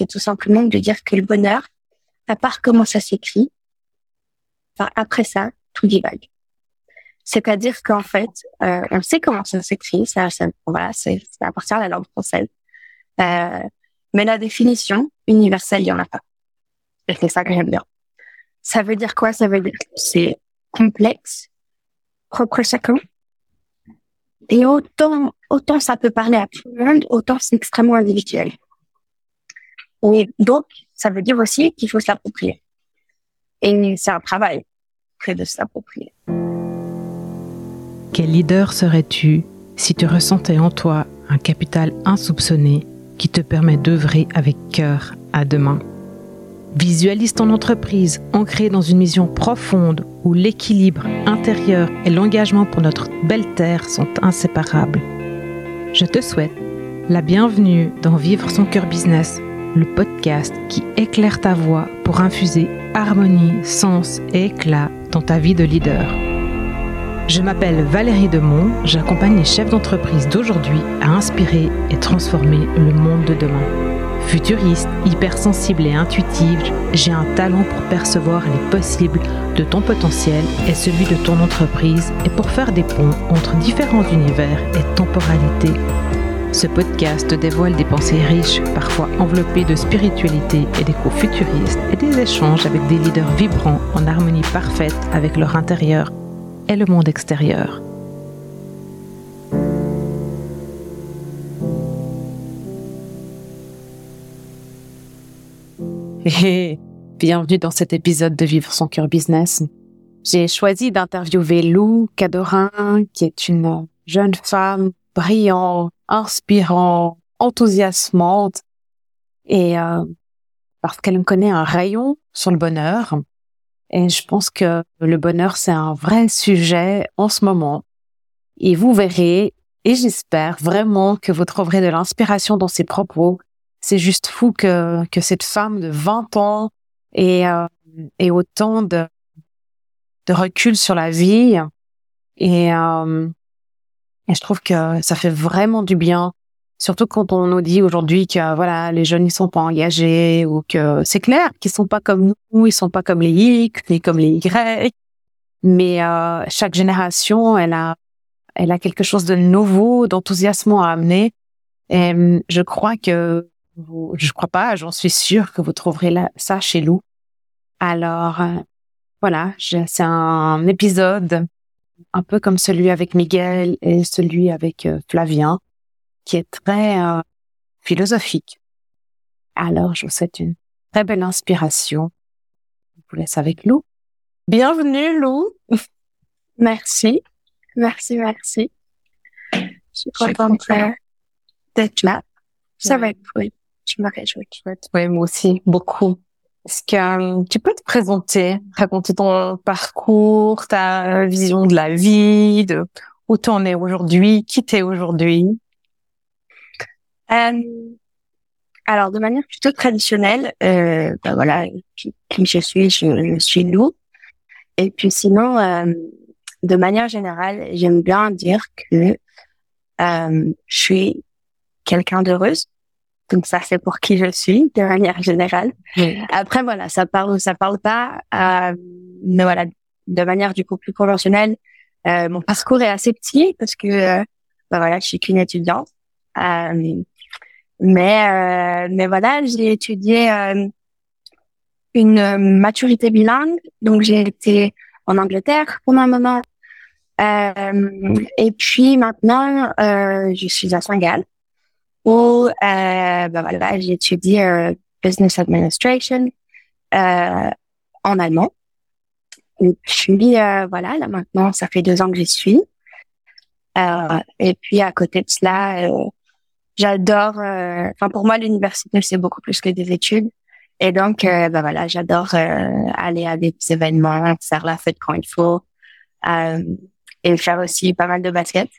c'est tout simplement de dire que le bonheur, à part comment ça s'écrit, après ça, tout divague. C'est-à-dire qu'en fait, euh, on sait comment ça s'écrit, ça, ça, voilà, c'est à partir de la langue française. Euh, mais la définition universelle, il y en a pas. Et c'est ça que j'aime bien. Ça veut dire quoi? Ça veut dire que c'est complexe, propre chacun. Et autant, autant ça peut parler à tout le monde, autant c'est extrêmement individuel. Et donc, ça veut dire aussi qu'il faut s'approprier. Et c'est un travail près de s'approprier. Quel leader serais-tu si tu ressentais en toi un capital insoupçonné qui te permet d'œuvrer avec cœur à demain? Visualise ton entreprise ancrée dans une mission profonde où l'équilibre intérieur et l'engagement pour notre belle terre sont inséparables. Je te souhaite la bienvenue dans Vivre son cœur business, le podcast qui éclaire ta voix pour infuser harmonie, sens et éclat dans ta vie de leader. Je m'appelle Valérie Demont, j'accompagne les chefs d'entreprise d'aujourd'hui à inspirer et transformer le monde de demain. Futuriste, hypersensible et intuitive, j'ai un talent pour percevoir les possibles de ton potentiel et celui de ton entreprise et pour faire des ponts entre différents univers et temporalités. Ce podcast dévoile des pensées riches, parfois enveloppées de spiritualité et d'échos futuristes et des échanges avec des leaders vibrants en harmonie parfaite avec leur intérieur et le monde extérieur. Et bienvenue dans cet épisode de Vivre son cœur business. J'ai choisi d'interviewer Lou Cadorin, qui est une jeune femme brillante, inspirante, enthousiasmante, et euh, parce qu'elle me connaît un rayon sur le bonheur. Et je pense que le bonheur, c'est un vrai sujet en ce moment. Et vous verrez, et j'espère vraiment que vous trouverez de l'inspiration dans ses propos c'est juste fou que, que cette femme de 20 ans ait, euh, autant de, de recul sur la vie. Et, euh, et je trouve que ça fait vraiment du bien, surtout quand on nous dit aujourd'hui que voilà les jeunes ils sont pas engagés ou que c'est clair qu'ils sont pas comme nous, ils sont pas comme les X ni comme les Y. Mais euh, chaque génération, elle a elle a quelque chose de nouveau, d'enthousiasmant à amener. Et je crois que vous, je crois pas, j'en suis sûre que vous trouverez ça chez Lou. Alors, euh, voilà, c'est un épisode un peu comme celui avec Miguel et celui avec euh, Flavien, qui est très euh, philosophique. Alors, je vous souhaite une très belle inspiration. Je vous laisse avec Lou. Bienvenue, Lou. merci. Merci, merci. Je suis contente d'être là. Ça va être cool je me réjouis. Oui, moi aussi, beaucoup. Est-ce que euh, tu peux te présenter, raconter ton parcours, ta vision de la vie, de où tu en es aujourd'hui, qui t'es aujourd'hui? Euh, Alors, de manière plutôt traditionnelle, euh, ben voilà, qui, je suis, je, suis Lou. Et puis sinon, euh, de manière générale, j'aime bien dire que euh, je suis quelqu'un d'heureuse. Donc ça, c'est pour qui je suis de manière générale. Après, voilà, ça parle ou ça parle pas. Euh, mais voilà, de manière du coup plus conventionnelle, euh, mon parcours est assez petit parce que euh, bah voilà, je suis qu'une étudiante. Euh, mais euh, mais voilà, j'ai étudié euh, une maturité bilingue. Donc j'ai été en Angleterre pendant un moment. et puis maintenant, je suis à Saint-Gall où euh, ben voilà, j'ai étudié euh, business administration euh, en allemand. Et puis euh, voilà, là maintenant, ça fait deux ans que j'y suis. Euh, et puis à côté de cela, euh, j'adore. Enfin pour moi, l'université c'est beaucoup plus que des études. Et donc, ben voilà, j'adore aller à des événements, faire la fête quand il faut, et faire aussi pas mal de basket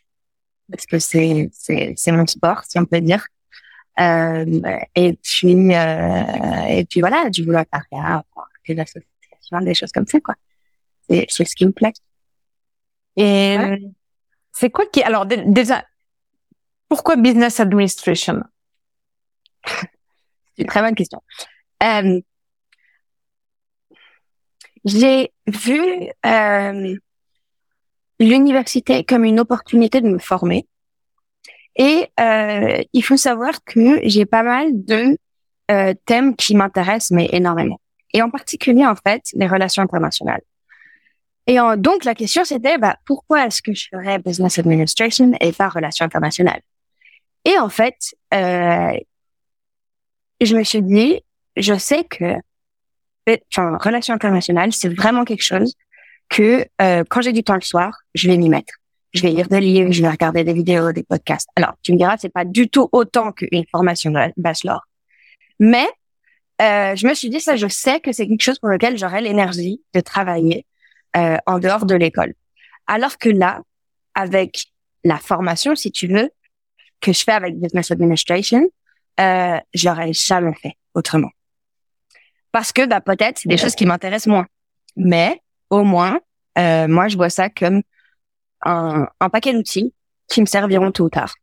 parce que c'est c'est c'est mon sport si on peut dire. Euh, et puis euh, et puis voilà du volontariat, des associations, des choses comme ça quoi. C'est c'est ce qui me plaît. Et c'est quoi qui alors déjà pourquoi business administration? Une très bonne question. Euh, j'ai vu euh, l'université comme une opportunité de me former. Et euh, il faut savoir que j'ai pas mal de euh, thèmes qui m'intéressent, mais énormément. Et en particulier, en fait, les relations internationales. Et donc, la question, c'était, bah, pourquoi est-ce que je ferais business administration et pas relations internationales? Et en fait, euh, je me suis dit, je sais que enfin, relations internationales, c'est vraiment quelque chose que euh, quand j'ai du temps le soir, je vais m'y mettre. Je vais lire des livres, je vais regarder des vidéos, des podcasts. Alors, tu me diras, c'est pas du tout autant qu'une formation de bachelor. Mais euh, je me suis dit, ça, je sais que c'est quelque chose pour lequel j'aurai l'énergie de travailler euh, en dehors de l'école. Alors que là, avec la formation, si tu veux, que je fais avec Business Administration, euh, je l'aurais jamais fait autrement. Parce que bah, peut-être c'est des choses qui m'intéressent moins. Mais au moins, euh, moi, je vois ça comme un, un paquet d'outils qui me serviront tôt ou tard.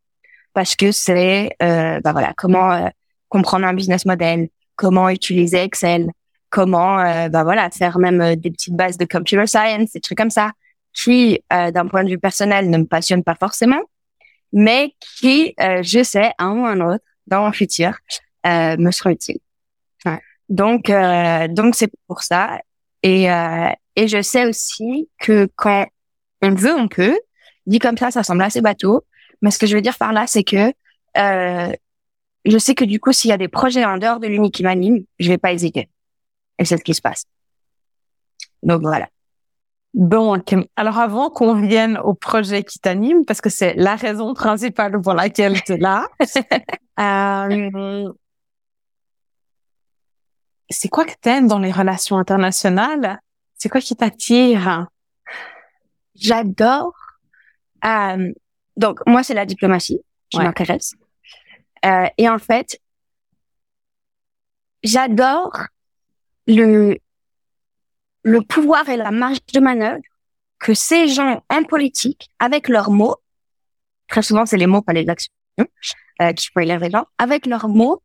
Parce que c'est, euh, bah voilà, comment euh, comprendre un business model, comment utiliser Excel, comment, euh, bah voilà, faire même euh, des petites bases de computer science, des trucs comme ça, qui, euh, d'un point de vue personnel, ne me passionnent pas forcément, mais qui, je sais, un ou un autre, dans mon futur, me seront utiles. Ouais. Donc, donc c'est pour ça. Et, et je sais aussi que quand on veut, on peut. Dit comme ça, ça semble assez bateau. Mais ce que je veux dire par là, c'est que euh, je sais que du coup, s'il y a des projets en dehors de l'Uni qui m'animent, je vais pas hésiter. Et c'est ce qui se passe. Donc voilà. Bon, alors avant qu'on vienne au projet qui t'anime, parce que c'est la raison principale pour laquelle tu es là, euh, c'est quoi que t'aimes dans les relations internationales? C'est quoi qui t'attire? J'adore. Euh, donc moi, c'est la diplomatie qui m'intéresse. Euh, et en fait, j'adore le, le pouvoir et la marge de manœuvre que ces gens en politique, avec leurs mots, très souvent c'est les mots, pas les actions, euh, qui pourraient les gens, avec leurs mots,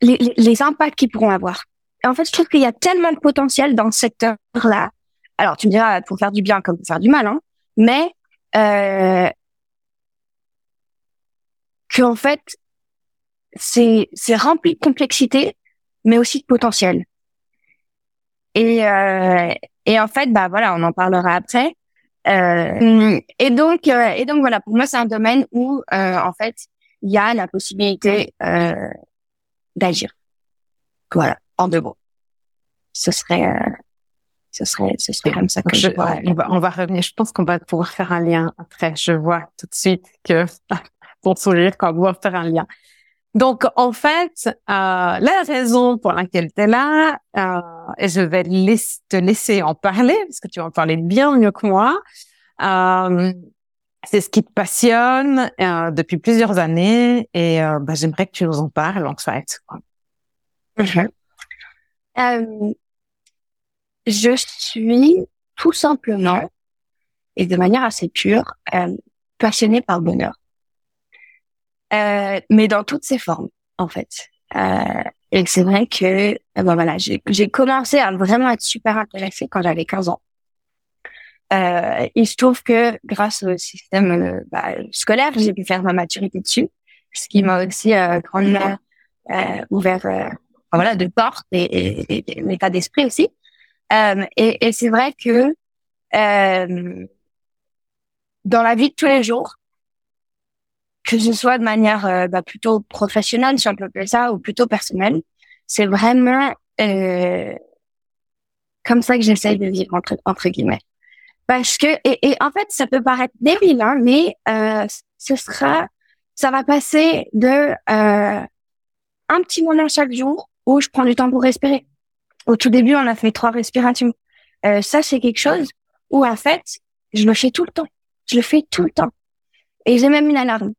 les, les, impacts qu'ils pourront avoir. En fait, je trouve qu'il y a tellement de potentiel dans ce secteur-là. Alors, tu me diras, pour faire du bien comme pour faire du mal, hein, mais euh, qu'en fait, c'est c'est rempli de complexité, mais aussi de potentiel. Et, euh, et en fait, bah voilà, on en parlera après. Euh, et donc, euh, et donc voilà, pour moi, c'est un domaine où euh, en fait, il y a la possibilité euh, d'agir. Voilà, en deux mots. Ce serait, ce serait, ce serait comme ça que je, vois. On va, on va revenir. Je pense qu'on va pouvoir faire un lien après. Je vois tout de suite que ton sourire, qu'on va faire un lien. Donc, en fait, euh, la raison pour laquelle tu es là, euh, et je vais te laisser en parler, parce que tu vas en parler bien mieux que moi, euh, c'est ce qui te passionne euh, depuis plusieurs années, et euh, bah, j'aimerais que tu nous en parles, en fait. Mm-hmm. Euh, je suis tout simplement, et de manière assez pure, passionnée par le bonheur. Euh, mais dans toutes ses formes, en fait. Euh, et c'est vrai que, euh, ben voilà, j'ai commencé à vraiment être super intéressée quand j'avais 15 ans. Euh, il se trouve que grâce au système euh, bah, scolaire, j'ai pu faire ma maturité dessus, ce qui m'a aussi euh, grandement ouvert voilà, de portes et, et, et l'état d'esprit aussi. et, et c'est vrai que dans la vie de tous les jours, que ce soit de manière euh, bah, plutôt professionnelle, si on peut appeler ça, ou plutôt personnelle. C'est vraiment euh, comme ça que j'essaie de vivre entre, entre guillemets. Parce que et, et, en fait, ça peut paraître débile, hein, mais euh, ce sera, ça va passer de euh, un petit moment chaque jour où je prends du temps pour respirer. Au tout début, on a fait trois respirations. Euh, ça, c'est quelque chose où en fait, je le fais tout le temps. Je le fais tout le temps. Et j'ai même une alarme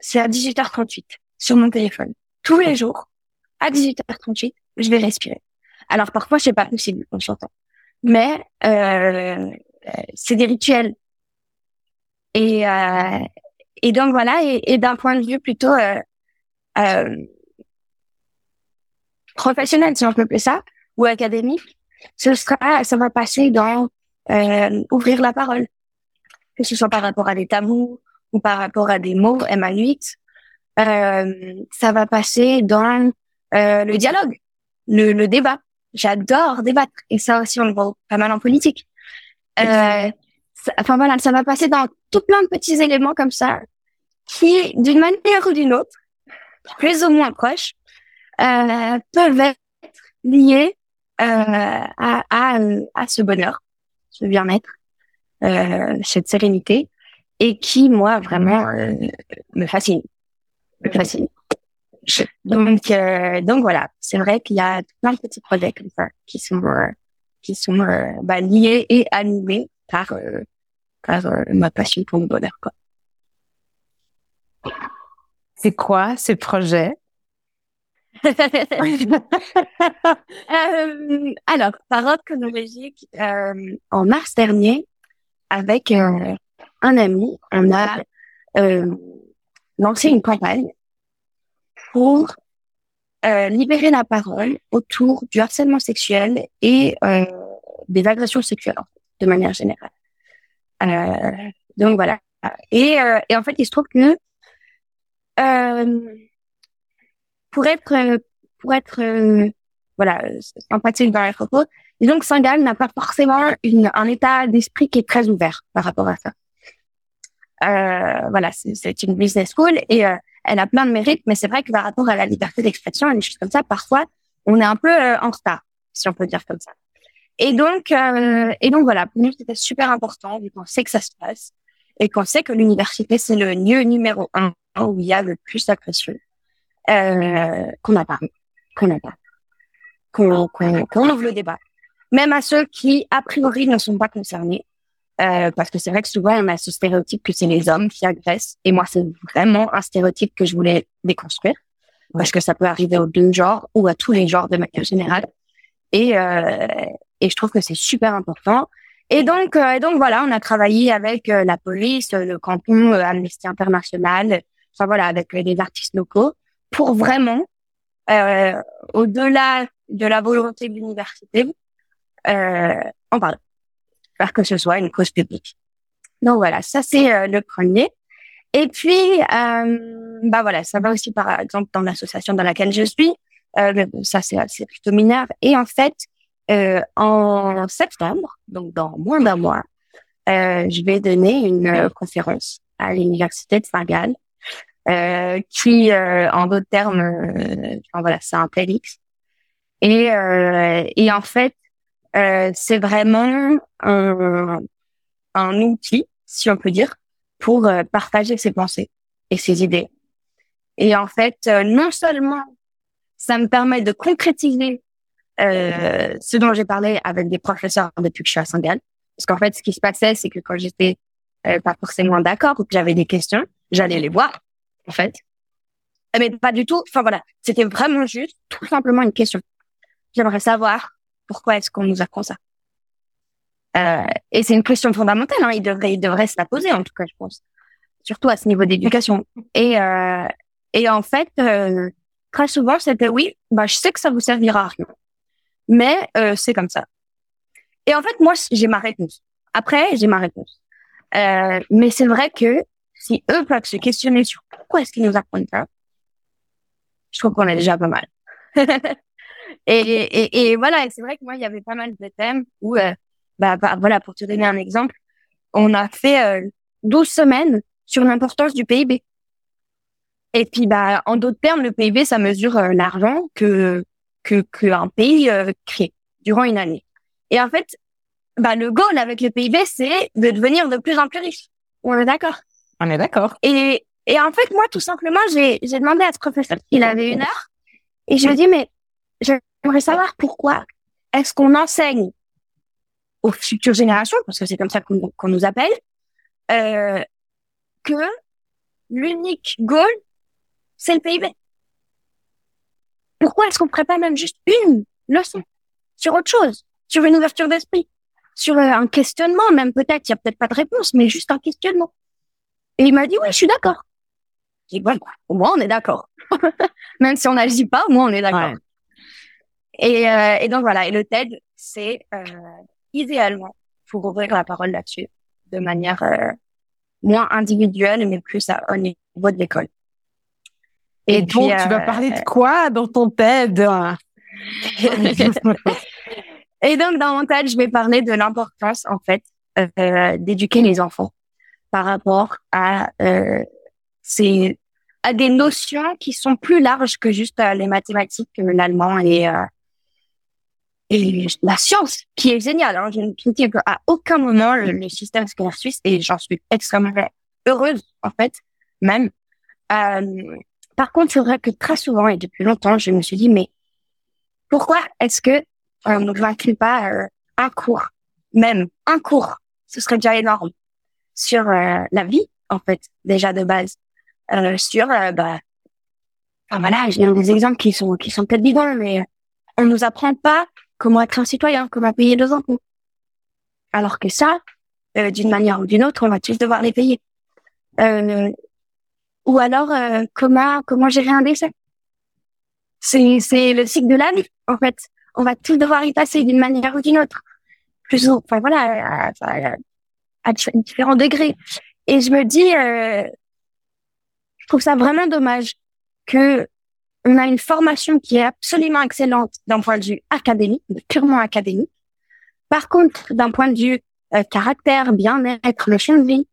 c'est à 18h38 sur mon téléphone. Tous les jours, à 18h38, je vais respirer. Alors parfois, c'est pas possible en chantant, mais euh, c'est des rituels. Et euh, et donc voilà. Et, et d'un point de vue plutôt euh, euh professionnel, si on peut appeler ça, ou académique, ce sera, ça va passer dans euh, ouvrir la parole, que ce soit par rapport à des tabous ou par rapport à des mots MA8. Euh, ça va passer dans euh, le dialogue, le, le débat. J'adore débattre et ça aussi on le voit pas mal en politique. Euh, enfin voilà, ça va passer dans tout plein de petits éléments comme ça qui, d'une manière ou d'une autre, plus ou moins proches, euh, peuvent être liés euh, à, à, à ce bonheur, ce bien-être, euh, cette sérénité, et qui, moi, vraiment, euh, me fascine. Me fascine. Donc, euh, donc voilà, c'est vrai qu'il y a plein de petits projets comme ça qui sont euh, qui sont bah, liés et animés par par ma passion pour le bonheur. C'est quoi ces projets? Euh, alors, par ordre chronologique, euh, en mars dernier, avec euh, un ami, on a euh, lancé une campagne pour libérer la parole autour du harcèlement sexuel et des agressions sexuelles, de manière générale. donc voilà. Et, et en fait, il se trouve que pour être, euh, pour être, euh, voilà, empathique dans les propos, disons que Saint-Gall n'a pas forcément une, un état d'esprit qui est très ouvert par rapport à ça. Euh, voilà, c'est une business school et euh, elle a plein de mérites, mais c'est vrai que par rapport à la liberté d'expression et des choses comme ça, parfois, on est un peu en retard, si on peut dire comme ça. Et donc, et donc voilà, pour nous c'était super important vu qu'on sait que ça se passe et qu'on sait que l'université c'est le lieu numéro un où il y a le plus d'agressions euh, qu'on n'a pas, qu'on n'a pas, qu'on qu'on ouvre le débat, même à ceux qui a priori ne sont pas concernés, euh, parce que c'est vrai que souvent on a ce stéréotype que c'est les hommes qui agressent, et moi c'est vraiment un stéréotype que je voulais déconstruire, parce que ça peut arriver aux deux genres ou à tous les genres de manière générale, et euh, et je trouve que c'est super important. Et donc, euh, et donc voilà, on a travaillé avec euh, la police, le canton, euh, Amnesty International, enfin voilà, avec des artistes locaux, pour vraiment, euh, au-delà de la volonté de l'université, euh, en parler, faire que ce soit une cause publique. Donc voilà, ça c'est euh, le premier. Et puis, euh, bah voilà, ça va aussi par exemple dans l'association dans laquelle je suis. Euh, ça c'est plutôt mineur. Et en fait, euh, en septembre, donc dans moins d'un mois, je vais donner une conférence à l'université de Saint-Gall euh, qui, euh, en d'autres termes, euh, enfin, voilà, c'est un TEDx. Et, et en fait, c'est vraiment un, un outil, si on peut dire, pour partager ses pensées et ses idées. Et en fait, non seulement ça me permet de concrétiser euh, ce dont j'ai parlé avec des professeurs depuis que je suis à Saint-Gall. Parce qu'en fait, ce qui se passait, c'est que quand j'étais pas forcément d'accord ou que j'avais des questions, j'allais les voir en fait. Mais pas du tout. Enfin voilà, c'était vraiment juste, tout simplement une question. J'aimerais savoir pourquoi est-ce qu'on nous apprend ça. Euh, et c'est une question fondamentale. Hein. Il devrait, il devrait se la poser en tout cas, je pense. Surtout à ce niveau d'éducation. Et euh, et en fait, euh, très souvent, c'était oui, bah je sais que ça vous servira à rien, mais euh, c'est comme ça. Et en fait, moi, j'ai ma réponse. Après, j'ai ma réponse. Euh, mais c'est vrai que si eux peuvent se questionner sur pourquoi est-ce qu'ils nous apprennent ça, je trouve qu'on est déjà pas mal. et, et, voilà, c'est vrai que moi, il y avait pas mal de thèmes où, euh, bah, bah, voilà, pour te donner un exemple, on a fait euh, 12 semaines sur l'importance du PIB. Et puis, bah, en d'autres termes, le PIB, ça mesure euh, l'argent que que qu'un pays euh, crée durant une année. Et en fait, bah, le goal avec le PIB, c'est de devenir de plus en plus riche. On est d'accord? On est d'accord. Et, et en fait, moi, tout simplement, j'ai, demandé à ce professeur s'il avait une heure. Et je lui ai dit, mais j'aimerais savoir pourquoi est-ce qu'on enseigne aux futures générations, parce que c'est comme ça qu'on, nous appelle, euh, que l'unique goal, c'est le PIB. Pourquoi est-ce qu'on ferait pas même juste une leçon sur autre chose, sur une ouverture d'esprit, sur euh, un questionnement, même peut-être, il y a peut-être pas de réponse, mais juste un questionnement. Et il m'a dit, oui, je suis d'accord. J'ai dit, bon, au moins, on est d'accord. Même si on n'agit pas, au moins, on est d'accord. Et, euh, et donc voilà, et le TED, c'est euh, idéalement pour ouvrir la parole là-dessus de manière euh, moins individuelle, mais plus à, au niveau de l'école. Et, donc, tu vas parler de quoi dans ton TED? Et donc, dans mon TED, je vais parler de l'importance, en fait, d'éduquer les enfants par rapport à euh, ces à des notions qui sont plus larges que juste euh, les mathématiques, l'allemand et euh, et la science, qui est géniale. Hein. Je ne critique à aucun moment le, système scolaire suisse et j'en suis extrêmement heureuse, en fait, même. Euh, par contre, c'est vrai que très souvent et depuis longtemps, je me suis dit, mais pourquoi est-ce que on ne va-t-il pas euh, un cours, même un cours, ce serait déjà énorme, sur euh, la vie, en fait, déjà de base, euh, sur, bah, enfin voilà, j'ai des exemples qui sont qui sont peut-être bidons, mais on nous apprend pas comment être un citoyen, comment payer nos impôts. Alors que ça, d'une manière ou d'une autre, on va tous devoir les payer. ou alors, comment comment gérer un décès. C'est c'est le cycle de la vie, en fait on va tous devoir y passer d'une manière ou d'une autre. Plus enfin voilà, à, différents degrés. Et je me dis, euh, je trouve ça vraiment dommage que on a une formation qui est absolument excellente d'un point de vue académique, purement académique. Par contre, d'un point de vue euh, caractère, bien-être, le chien de vie,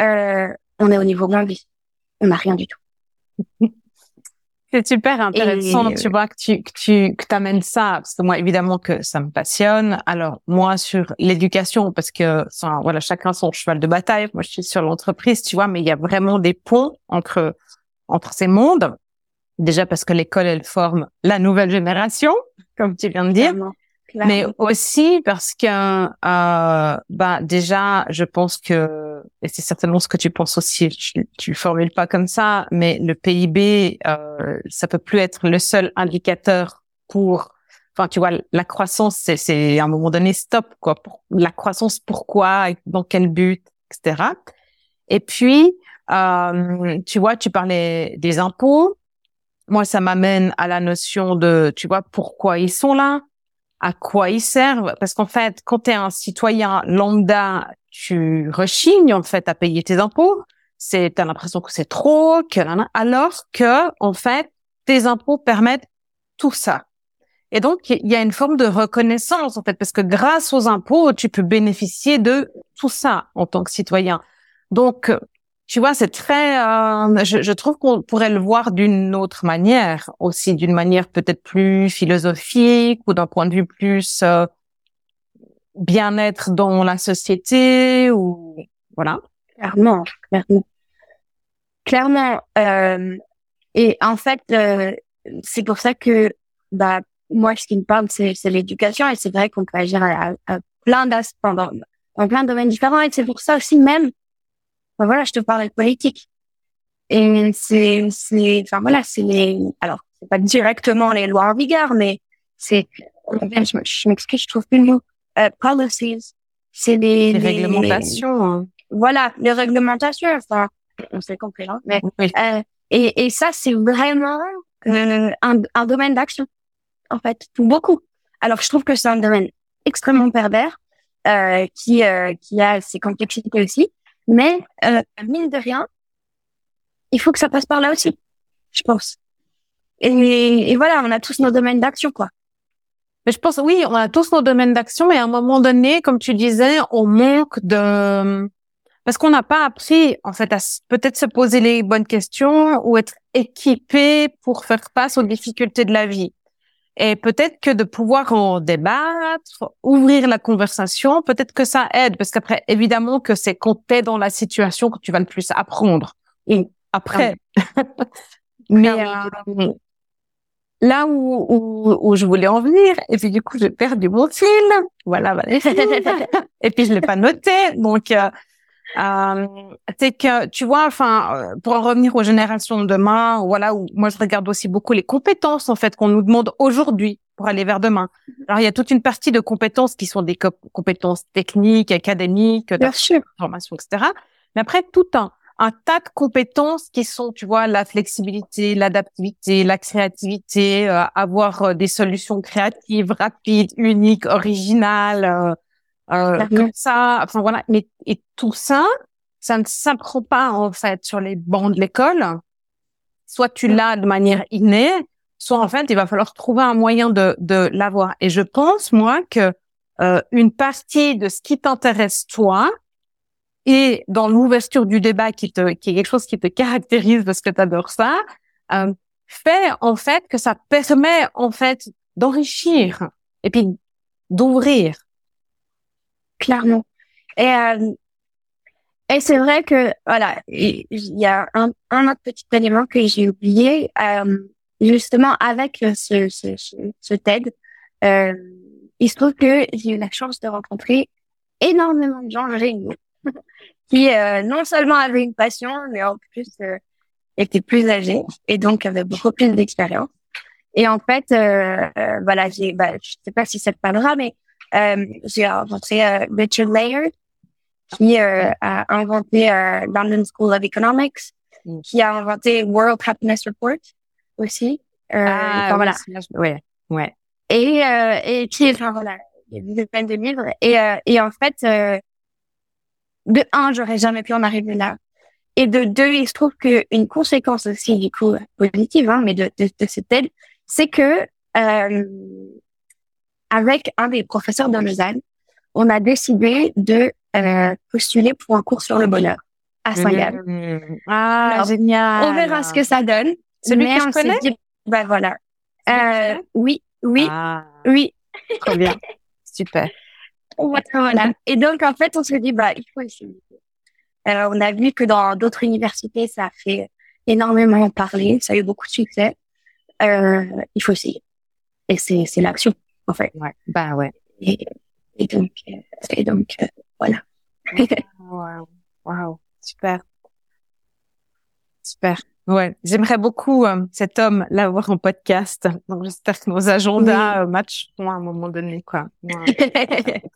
euh, on est au niveau vie. On n'a rien du tout. C'est super intéressant, tu vois, que tu que tu que t'amènes ça, parce que moi évidemment que ça me passionne. Alors moi sur l'éducation, parce que ça, voilà, chacun son cheval de bataille. Moi je suis sur l'entreprise, tu vois, mais il y a vraiment des ponts entre entre ces mondes. Déjà parce que l'école elle forme la nouvelle génération, comme tu viens de dire mais aussi parce que euh, bah déjà je pense que et c'est certainement ce que tu penses aussi tu, tu le formules pas comme ça mais le PIB euh, ça peut plus être le seul indicateur pour enfin tu vois la croissance c'est c'est à un moment donné stop quoi. Pour la croissance pourquoi dans quel but etc et puis euh, tu vois tu parlais des impôts. Moi ça m'amène à la notion de tu vois pourquoi ils sont là à quoi ils servent. Parce qu'en fait, quand tu es un citoyen lambda, tu rechignes en fait à payer tes impôts. C'est, t'as l'impression que c'est trop, que alors que en fait, tes impôts permettent tout ça. Et donc, il y a une forme de reconnaissance en fait, parce que grâce aux impôts, tu peux bénéficier de tout ça en tant que citoyen. Donc, tu vois, c'est très. Euh, je, je, trouve qu'on pourrait le voir d'une autre manière aussi, d'une manière peut-être plus philosophique ou d'un point de vue plus euh, bien-être dans la société ou voilà. Clairement, clairement, clairement. Euh, et en fait, euh, c'est pour ça que bah moi, ce qui me parle, c'est l'éducation et c'est vrai qu'on peut agir à, plein d'aspects dans, plein de domaines différents et c'est pour ça aussi même voilà, je te parlais de politique. Et c'est, c'est, enfin voilà, c'est les, alors, c'est pas directement les lois en vigueur, mais c'est, je m'excuse, je trouve plus le mot, euh, policies. C'est les, les, réglementations. Hein. Voilà, les réglementations, enfin, on s'est compris là, mais, euh, et, et ça, c'est vraiment euh, un, un domaine d'action, en fait, pour beaucoup. Alors, je trouve que c'est un domaine extrêmement pervers, euh, qui, euh, qui a ses complexités aussi, mais euh, mine de rien, il faut que ça passe par là aussi, je pense. Et, et voilà, on a tous nos domaines d'action, quoi. Mais je pense, oui, on a tous nos domaines d'action, mais à un moment donné, comme tu disais, on manque de... Parce qu'on n'a pas appris, en fait, à peut-être se poser les bonnes questions ou être équipé pour faire face aux difficultés de la vie. Et peut-être que de pouvoir en débattre, ouvrir la conversation, peut-être que ça aide, parce qu'après, évidemment que c'est quand t'es dans la situation que tu vas le plus apprendre. Et après, mais euh, là où, où, où, je voulais en venir, et puis du coup, j'ai perdu mon fil. Voilà, voilà. et puis je l'ai pas noté, donc euh, euh, c'est que tu vois, enfin, euh, pour en revenir aux générations de demain, voilà, où moi je regarde aussi beaucoup les compétences en fait qu'on nous demande aujourd'hui pour aller vers demain. Alors il y a toute une partie de compétences qui sont des compétences techniques, académiques, de formation, etc. Mais après tout un un tas de compétences qui sont, tu vois, la flexibilité, l'adaptivité, la créativité, euh, avoir euh, des solutions créatives, rapides, uniques, originales, euh, euh comme ça. Enfin voilà, mais et tout ça, ça ne s'apprend pas en fait sur les bancs de l'école. Soit tu l'as de manière innée, soit en fait il va falloir trouver un moyen de de l'avoir. Et je pense moi que une partie de ce qui t'intéresse toi, et dans l'ouverture du débat qui te qui est quelque chose qui te caractérise parce que tu adores ça, euh, fait en fait que ça permet en fait d'enrichir et puis d'ouvrir. Clairement. Et euh, et c'est vrai que voilà, il y a un, un autre petit élément que j'ai oublié euh, justement avec ce ce, ce, ce TED. Euh, il se trouve que j'ai eu la chance de rencontrer énormément de gens géniaux qui euh, non seulement avait une passion, mais en plus euh, était plus âgé et donc avait beaucoup plus d'expérience. Et en fait, euh, voilà, j'ai, bah, je sais pas si ça te parlera, mais j'ai rencontré Richard Layard, qui a inventé London School of Economics, mm. qui a inventé World Happiness Report aussi. ah, voilà. Ouais, ouais. Et, et qui, enfin voilà, il y a des dizaines de livres. Et, et en fait, de un, j'aurais jamais pu en arriver là. Et de deux, il se trouve qu'une conséquence aussi, du coup, positive, hein, mais de, de, de cette aide, c'est que euh, avec un des professeurs de Lausanne, on a décidé de euh, postuler pour un cours sur le bonheur à Saint-Gall. Mmh. Ah, génial. On verra ce que ça donne. Celui mais que je connais? Dit, ben voilà. Euh, oui, oui, ah, oui. Très bien. Super. Voilà. Et donc, en fait, on se dit, bah, il faut essayer. Alors, on a vu que dans d'autres universités, ça a fait énormément parler, ça a eu beaucoup de succès. Euh, il faut essayer. Et c'est, c'est l'action, en fait. Ouais. Bah ouais. Et, et donc, euh, et donc, euh, voilà. wow. wow. Super. Super. Ouais, j'aimerais beaucoup euh, cet homme l'avoir en podcast. Donc j'espère que nos agendas oui. matcheront à un moment donné, quoi. Ouais.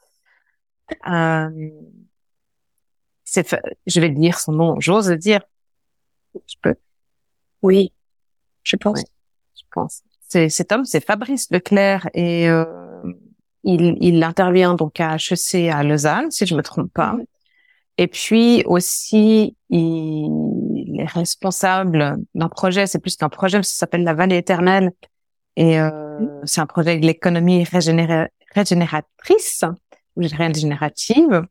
Euh, c'est, je vais dire son nom, j'ose dire. Je peux. Oui, je pense. je pense. C'est cet homme, c'est Fabrice Leclerc et euh, il, il intervient donc à HEC à Lausanne, si je me trompe pas. Et puis aussi, il est responsable d'un projet, c'est plus qu'un projet, ça s'appelle la Vallée éternelle. Et euh, c'est un projet de l'économie régénératrice ou régénérative.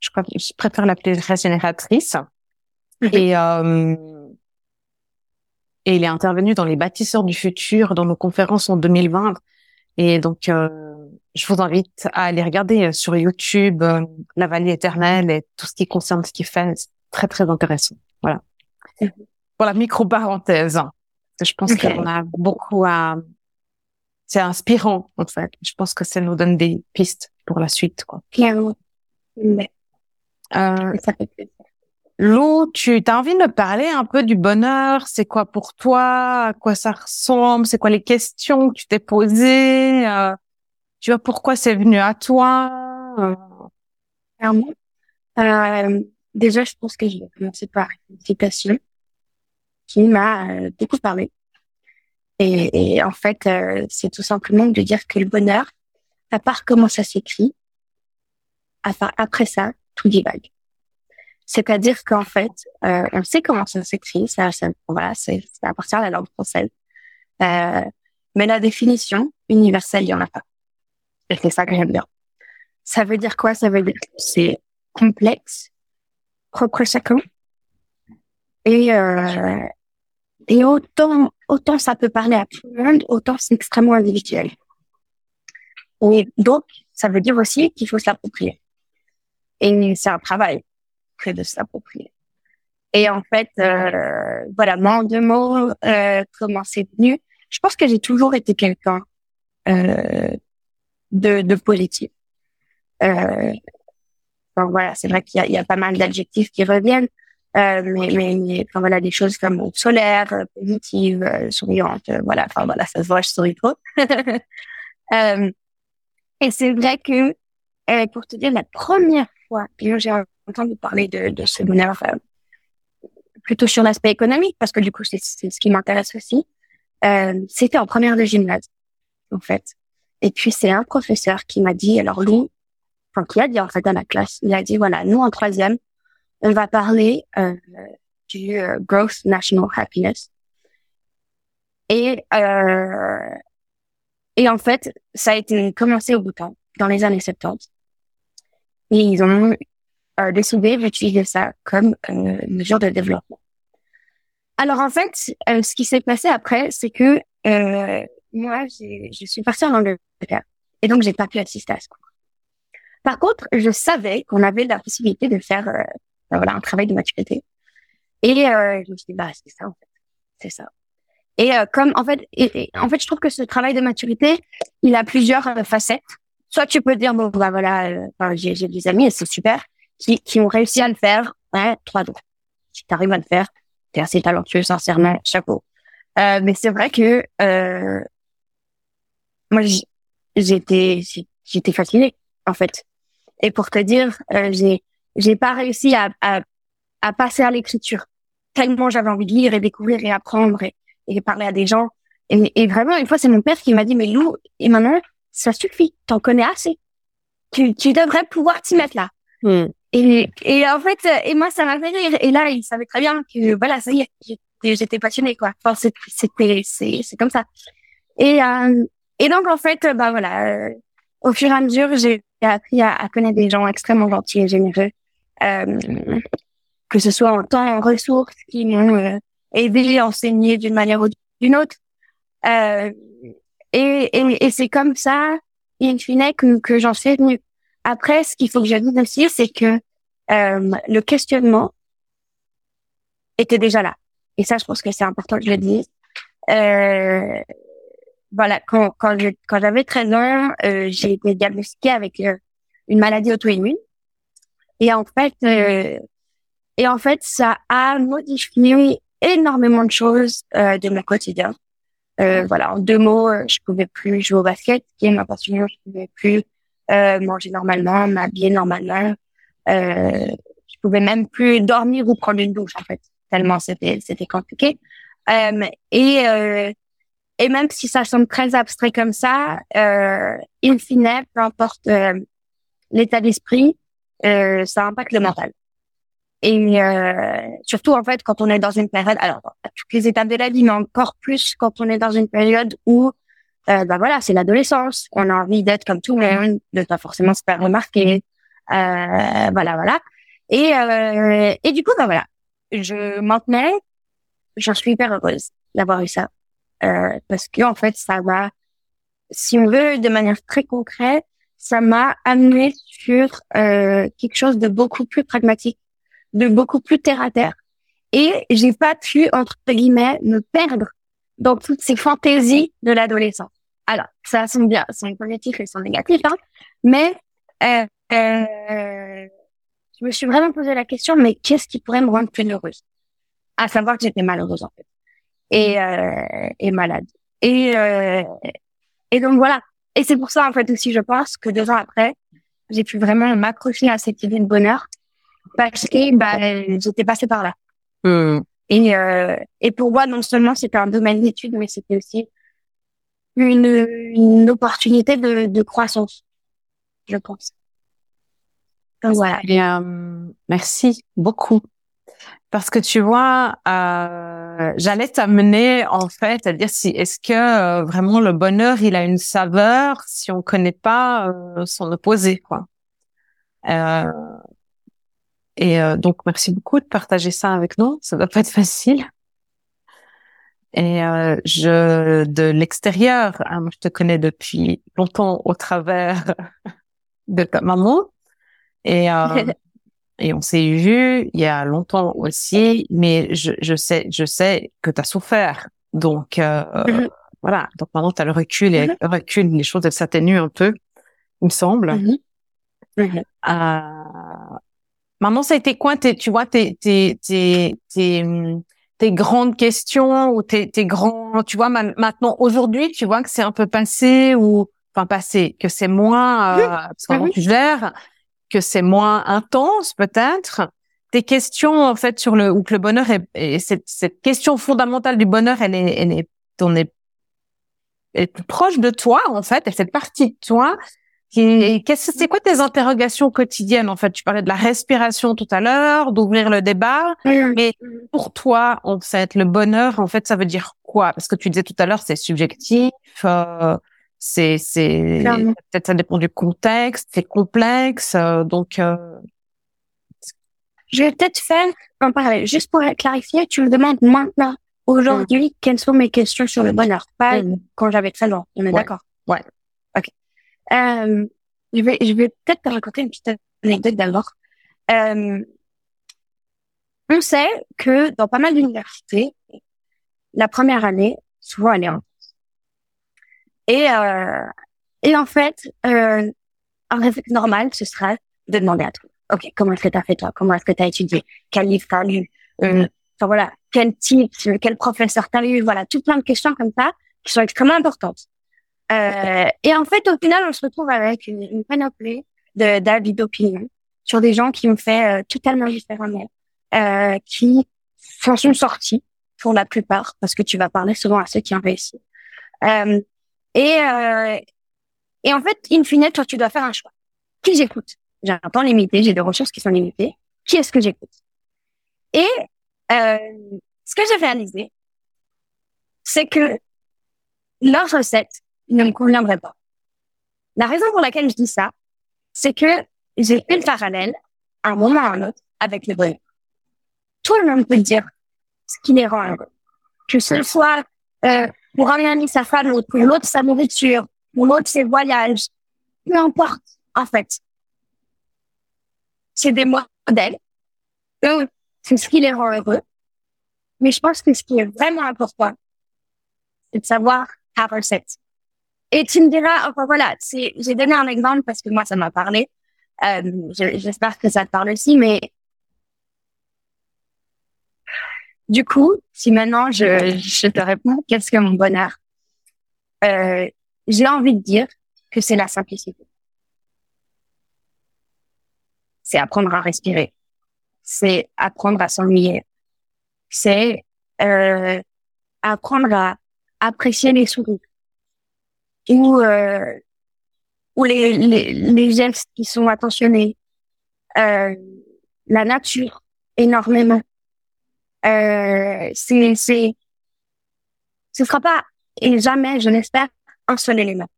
Je crois, je préfère l'appeler régénératrice. Mhm. Et euh, et il est intervenu dans les bâtisseurs du futur dans nos conférences en 2020. Et donc, euh, je vous invite à aller regarder sur YouTube euh, la vallée éternelle et tout ce qui concerne ce qu'il fait. C'est très très intéressant. Voilà. Mhm. Voilà micro parenthèse. Je pense qu'on a beaucoup à. C'est inspirant en fait. Je pense que ça nous donne des pistes pour la suite, quoi. Clairement. Mais, euh, ça fait plaisir. Lou, tu as envie de me parler un peu du bonheur? C'est quoi pour toi? À quoi ça ressemble? C'est quoi les questions que tu t'es posées? Euh, Tu vois pourquoi c'est venu à toi? Euh... Clairement. Euh, déjà, je pense que je vais commencer par une citation qui m'a euh, beaucoup parlé. Et, et en fait, euh, c'est tout simplement de dire que le bonheur, à part comment ça s'écrit, après ça, tout divague. C'est-à-dire qu'en fait, euh, on sait comment ça s'écrit, ça, ça, voilà, c'est à partir de la langue française. Euh, mais la définition universelle, il y en a pas. Et c'est ça que j'aime bien. Ça veut dire quoi? Ça veut dire que c'est complexe, propre chacun. Et, euh, et autant, autant ça peut parler à tout le monde, autant c'est extrêmement individuel. Et donc, ça veut dire aussi qu'il faut s'approprier. Et c'est un travail près de s'approprier. Et en fait, euh, voilà, en deux mots, euh, comment c'est venu Je pense que j'ai toujours été quelqu'un euh, de, de positif. Euh, donc voilà, c'est vrai qu'il y, y a, pas mal d'adjectifs qui reviennent, euh, mais, mais, mais enfin, voilà, des choses comme solaire, positive, euh, souriante, euh, voilà, enfin voilà, ça se voit, je souris trop. euh, et c'est vrai que, euh, pour te dire, la première fois que j'ai entendu parler de, de ce bonheur, euh, plutôt sur l'aspect économique parce que du coup c'est ce qui m'intéresse aussi. Euh, c'était en première de gymnase en fait. Et puis c'est un professeur qui m'a dit alors Lou, enfin qui a dit en fait dans la classe, il a dit voilà nous en troisième on va parler euh, du euh, growth national happiness. Et euh, et en fait ça a été commencé au bout dans les années 70. Et ils ont euh, décidé d'utiliser ça comme euh, mesure de développement. Alors en fait, euh, ce qui s'est passé après, c'est que euh, moi, je suis partie en Angleterre et donc j'ai pas pu assister à ce cours. Par contre, je savais qu'on avait la possibilité de faire euh, ben voilà un travail de maturité et euh, je me suis dit bah c'est ça en fait, c'est ça. Et comme en fait, et, en fait, je trouve que ce travail de maturité, il a plusieurs facettes. Soit tu peux dire bon bah voilà, j'ai des amis et c'est super qui, qui ont réussi à le faire. Ouais, trois jours. Si tu arrives à le faire, t'es assez talentueux, sincèrement, chapeau. Euh, mais c'est vrai que euh, moi, j'étais j'étais fascinée, en fait. Et pour te dire, euh, j'ai j'ai pas réussi à, à, à passer à l'écriture tellement j'avais envie de lire et découvrir et apprendre et, et parler à des gens. Et, et vraiment, une fois, c'est mon père qui m'a dit, mais Lou, et maintenant, ça suffit, t'en connais assez. Tu, tu devrais pouvoir t'y mettre là. Hmm. Et, et en fait, et moi, ça m'a fait rire. Et là, il savait très bien que, voilà, ça y est, j'étais passionnée, quoi. Enfin, c'était, c'est, c'est comme ça. Et, euh, et donc, en fait, bah voilà, euh, au fur et à mesure, j'ai appris à, à, connaître des gens extrêmement gentils et généreux, euh, que ce soit en temps, en ressources, qui m'ont aidé, enseigné d'une manière ou d'une autre. Euh, et, et, et c'est comme ça, in fine, que, que j'en suis venue. Après, ce qu'il faut que dise aussi, c'est que euh, le questionnement était déjà là. Et ça, je pense que c'est important que je le dise. Euh, voilà, quand, quand, quand j'avais 13 ans, euh, j'ai été diagnostiquée avec euh, une maladie auto-immune. Et en fait, euh, et en fait, ça a modifié énormément de choses euh, de mon quotidien. voilà, en deux mots, je pouvais plus jouer au basket, qui est ma passion. Je pouvais plus euh, manger normalement, m'habiller normalement. Euh, je pouvais même plus dormir ou prendre une douche en fait, tellement c'était c'était compliqué. Euh, et euh, et même si ça semble très abstrait comme ça, euh, in fine, peu importe euh, l'état d'esprit, euh, ça impacte le mental. Et euh, surtout en fait quand on est dans une période, alors toutes les étapes de la vie, mais encore plus quand on est dans une période où euh, bah voilà, c'est l'adolescence. On a envie d'être comme tout le monde, de pas forcément se faire remarquer. Euh, voilà, voilà. Et euh, et du coup, bah voilà, je maintenais. J'en suis hyper heureuse d'avoir eu ça euh, parce que en fait, ça m'a, si on veut, de manière très concrète, ça m'a amené sur euh, quelque chose de beaucoup plus pragmatique, de beaucoup plus terre à terre. Et j'ai pas pu entre guillemets me perdre dans toutes ces fantaisies de l'adolescence. Alors, ça son bien, son positif et son négatif, hein, mais euh, euh, je me suis vraiment posé la question, mais qu'est-ce qui pourrait me rendre plus heureuse? À savoir que j'étais malheureuse en fait, et, euh, et malade. Et, euh, et donc voilà. Et c'est pour ça en fait aussi, je pense que deux ans après, j'ai pu vraiment m'accrocher à cette idée de bonheur parce que bah, j'étais passée par là. Mmh. Et, euh, et pour moi, non seulement c'était un domaine d'études, mais c'était aussi une, une opportunité de, de croissance, je pense. Donc voilà. Euh, merci beaucoup. Parce que tu vois, euh, j'allais t'amener en fait à dire si est-ce que euh, vraiment le bonheur il a une saveur si on connaît pas euh, son opposé quoi. Et euh, donc, merci beaucoup de partager ça avec nous. Ça va pas être facile. Et euh, je, de l'extérieur, hein, je te connais depuis longtemps au travers de ta maman. Et, euh, et on s'est vu il y a longtemps aussi, mais je, je sais, je sais que tu as souffert. Donc, mm-hmm. voilà. Donc maintenant, tu as le recul et mm-hmm. le recul, les choses, elles s'atténuent un peu, il me semble. Mm-hmm. Maman, ça a été quoi, tes, tu vois, tes, tes, tes, tes, tes grandes questions ou tes, tes grands, tu vois, maintenant, aujourd'hui, tu vois que c'est un peu passé ou, enfin, passé, que c'est moins, euh, parce que tu gères, que c'est moins intense, peut-être. tes questions en fait sur le ou que le bonheur est, cette, cette question fondamentale du bonheur, elle est, elle est, on est, est proche de toi en fait, et cette partie de toi Qu'est-ce c'est quoi tes interrogations quotidiennes en fait? Tu parlais de la respiration tout à l'heure, d'ouvrir le débat, mais pour toi en fait le bonheur en fait ça veut dire quoi? Parce que tu disais tout à l'heure c'est subjectif, euh, c'est c'est peut-être ça dépend du contexte, c'est complexe, euh, donc. Euh... Je vais peut-être faire en parler juste pour clarifier. Tu me demandes maintenant aujourd'hui quelles sont mes questions sur le bonheur, pas quand j'avais 13 ans. On est d'accord? Ouais. Euh, je vais, peut-être te raconter une petite anecdote d'abord. Euh, on sait que dans pas mal d'universités, la première année, souvent elle est en et euh, et en fait, un réflexe normal, ce serait de demander à toi, ok, comment est-ce que t'as fait toi, comment est-ce que t'as étudié, quel livre t'as lu, euh, enfin voilà, quel type, quel professeur t'as lu, voilà, tout plein de questions comme ça qui sont extrêmement importantes. Euh, et en fait, au final, on se retrouve avec une, panoplie d'avis d'opinion sur des gens qui ont fait euh, totalement différemment, euh, qui s'en sont sortis pour la plupart, parce que tu vas parler souvent à ceux qui ont réussi. Euh, et, euh, et en fait, in fine, toi, tu dois faire un choix. Qui j'écoute? J'ai un temps limité, j'ai des ressources qui sont limitées. Qui est-ce que j'écoute? Et euh, ce que j'ai réalisé, c'est que leur recette ne me conviendrait pas. La raison pour laquelle je dis ça, c'est que j'ai fait le parallèle, à un moment ou à un autre, avec le bonheur. Tout le monde peut dire ce qui les rend heureux. Que ce soit euh, pour un ami sa femme, ou pour l'autre sa nourriture, pour l'autre ses voyages, peu importe, en fait. C'est des modèles. c'est ce qui les rend heureux. Mais je pense que ce qui est vraiment important, c'est de savoir our sex. Et tu me diras, enfin voilà, j'ai donné un exemple parce que moi ça m'a parlé. Euh, j'espère que ça te parle aussi, mais du coup, si maintenant je, je te réponds, qu'est-ce que mon bonheur? Euh, J'ai envie de dire que c'est la simplicité. C'est apprendre à respirer. C'est apprendre à s'ennuyer. C'est euh, apprendre à apprécier les sourires ou euh, ou les, les, les gestes qui sont attentionnés, euh, la nature énormément. Euh, c'est c'est ce sera pas et jamais, je l'espère, un seul élément.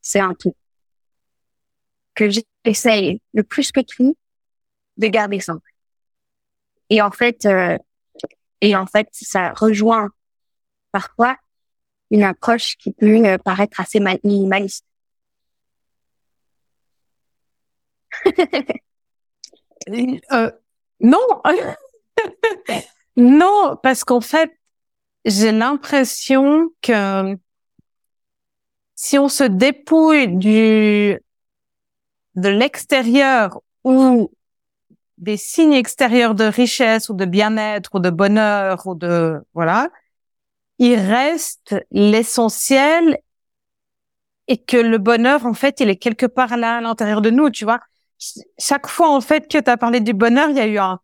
C'est un tout que j'essaye le plus que tout de garder simple. Et en fait, euh, et en fait, ça rejoint parfois une approche qui peut euh, paraître assez minimaliste. euh, non, non, parce qu'en fait, j'ai l'impression que si on se dépouille du de l'extérieur ou des signes extérieurs de richesse ou de bien-être ou de bonheur ou de voilà, il reste l'essentiel et que le bonheur, en fait, il est quelque part là à l'intérieur de nous, tu vois. Chaque fois, en fait, que tu as parlé du bonheur, il y a eu un,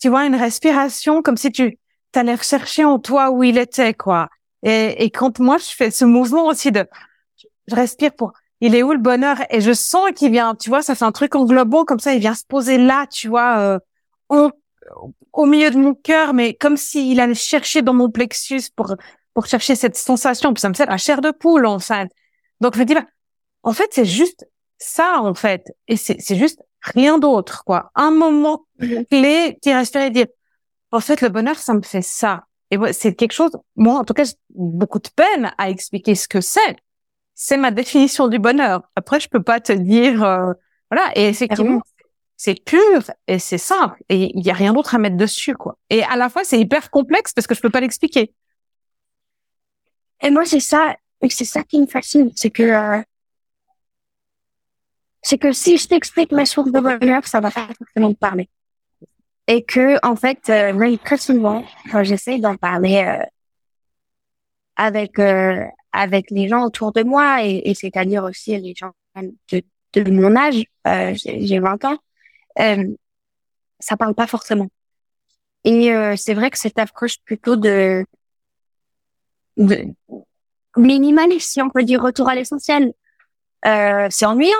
tu vois, une respiration comme si tu allais chercher en toi où il était, quoi. Et, et quand moi, je fais ce mouvement aussi de, je respire pour, il est où le bonheur? Et je sens qu'il vient, tu vois, ça fait un truc englobant comme ça, il vient se poser là, tu vois, euh, au milieu de mon cœur, mais comme s'il allait chercher dans mon plexus pour pour chercher cette sensation. Puis ça me fait la chair de poule, en fait. Donc je me dis, bah, en fait, c'est juste ça, en fait, et c'est c'est juste rien d'autre, quoi. Un moment mhm. clé, tu respirer et dire, en fait, le bonheur, ça me fait ça. Et c'est quelque chose, moi, en tout cas, j'ai beaucoup de peine à expliquer ce que c'est. C'est ma définition du bonheur. Après, je peux pas te dire, euh, voilà. Et effectivement, c'est pur et c'est simple et il y a rien d'autre à mettre dessus quoi. Et à la fois c'est hyper complexe parce que je peux pas l'expliquer. Et moi c'est ça, c'est ça qui me fascine, c'est que euh, c'est que si je t'explique mes sources de bonheur, ça va pas forcément te parler. Et que en fait, euh, très souvent quand j'essaie d'en parler euh, avec euh, avec les gens autour de moi et, c'est-à-dire aussi les gens de, de mon âge, j'ai 20 ans, euh, ça parle pas forcément. Et euh, c'est vrai que cette approche plutôt de, de minimaliste, si on peut dire retour à l'essentiel, euh, c'est ennuyant.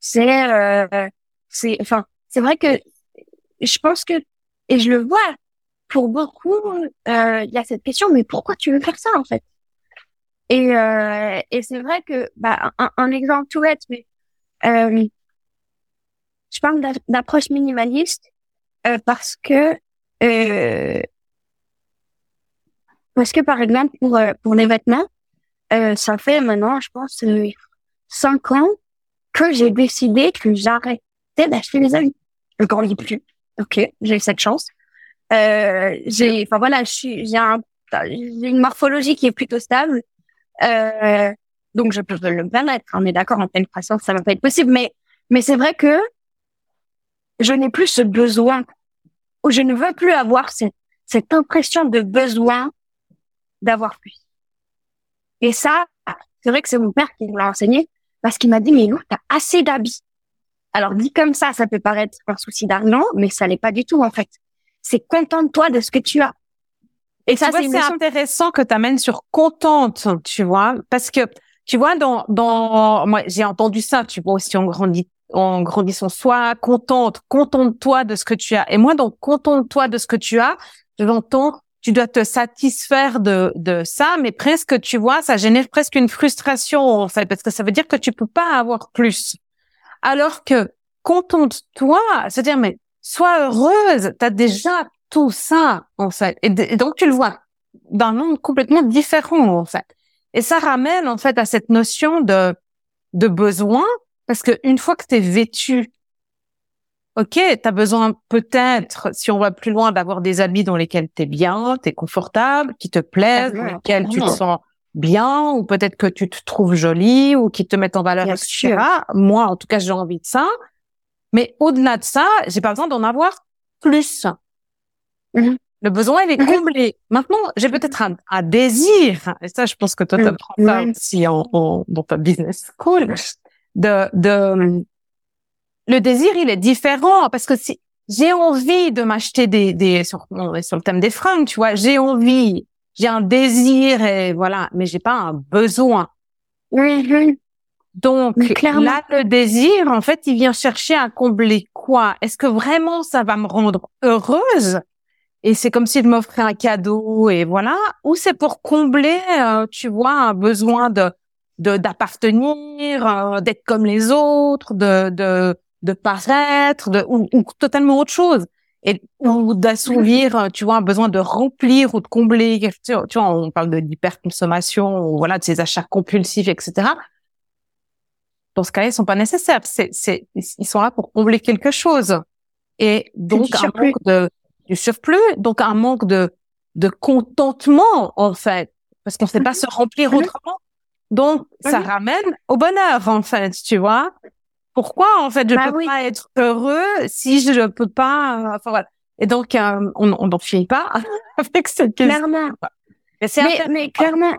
C'est, euh, c'est, enfin, c'est vrai que je pense que et je le vois pour beaucoup, euh, il y a cette question, mais pourquoi tu veux faire ça en fait? Et, euh, et c'est vrai que, bah, un, exemple tout bête, mais euh, parle d'approche minimaliste euh, parce que euh, parce que par exemple pour euh, pour les vêtements, ça fait maintenant, je pense, cinq ans que j'ai décidé que j'arrêtais d'acheter les habits. Je grandis plus. Ok, j'ai cette chance. J'ai, enfin voilà, j'ai un, j'ai une morphologie qui est plutôt stable. Donc je peux le permettre. On est d'accord, en pleine croissance, ça va pas être possible. Mais, mais c'est vrai que je n'ai plus ce besoin, ou je ne veux plus avoir cette, cette impression de besoin d'avoir plus. Et ça, c'est vrai que c'est mon père qui me l'a enseigné, parce qu'il m'a dit, mais Lou, t'as assez d'habits. Alors, dit comme ça, ça peut paraître un souci d'argent, mais ça n'est pas du tout, en fait. C'est contente-toi de ce que tu as. Et ça, c'est intéressant que tu amènes sur contente, tu vois, parce que, tu vois, dans, dans, moi, j'ai entendu ça, tu vois, aussi on grandit, en grandissant, soit contente, contente-toi de ce que tu as. Et moi, donc, contente-toi de ce que tu as, j'entends, tu dois te satisfaire de, de ça, mais presque, tu vois, ça génère presque une frustration, en fait, parce que ça veut dire que tu peux pas avoir plus. Alors que contente-toi, c'est-à-dire, mais sois heureuse, tu as déjà tout ça, en fait. Et, donc, tu le vois dans un monde complètement différent, en fait. Et ça ramène, en fait, à cette notion de, de besoin, parce que une fois que tu es vêtu, ok, tu as besoin peut-être, si on va plus loin, d'avoir des habits dans lesquels tu es bien, tu es confortable, qui te plaisent, dans lesquels tu te sens bien ou peut-être que tu te trouves jolie ou qui te mettent en valeur, etc. Moi, en tout cas, j'ai envie de ça. Mais au-delà de ça, j'ai pas besoin d'en avoir plus. Mhm. Le besoin, il est mhm. comblé. Maintenant, j'ai peut-être un, désir, et ça, je pense que toi, tu apprends ça aussi en, dans ta business school, de, de, le désir, il est différent parce que si j'ai envie de m'acheter des, des, sur, sur le thème des fringues, tu vois, j'ai envie j'ai un désir et voilà, mais j'ai pas un besoin. Oui, Donc là, le désir, en fait, il vient chercher à combler quoi? Est-ce que vraiment ça va me rendre heureuse? Et c'est comme s'il m'offrait un cadeau et voilà, ou c'est pour combler, euh, tu vois, un besoin de d'appartenir, euh, d'être comme les autres, de de de paraître, de ou totalement autre chose et ou d'assouvir, tu vois, un besoin de remplir ou de combler. Tu vois, on parle de d'hyperconsommation, voilà, de ces achats compulsifs, etc. Dans ce cas-là, ils sont pas nécessaires. C'est, c'est, ils sont là pour combler quelque chose. Et donc un manque de du surplus, donc un manque de de contentement en fait, parce qu'on ne sait pas se remplir autrement. Donc ça ramène au bonheur en fait, tu vois. Pourquoi en fait je bah peux pas être heureux si je ne peux pas enfin voilà. Et donc euh, on n'en finit pas avec cette question. Clairement. Mais, mais, mais clairement.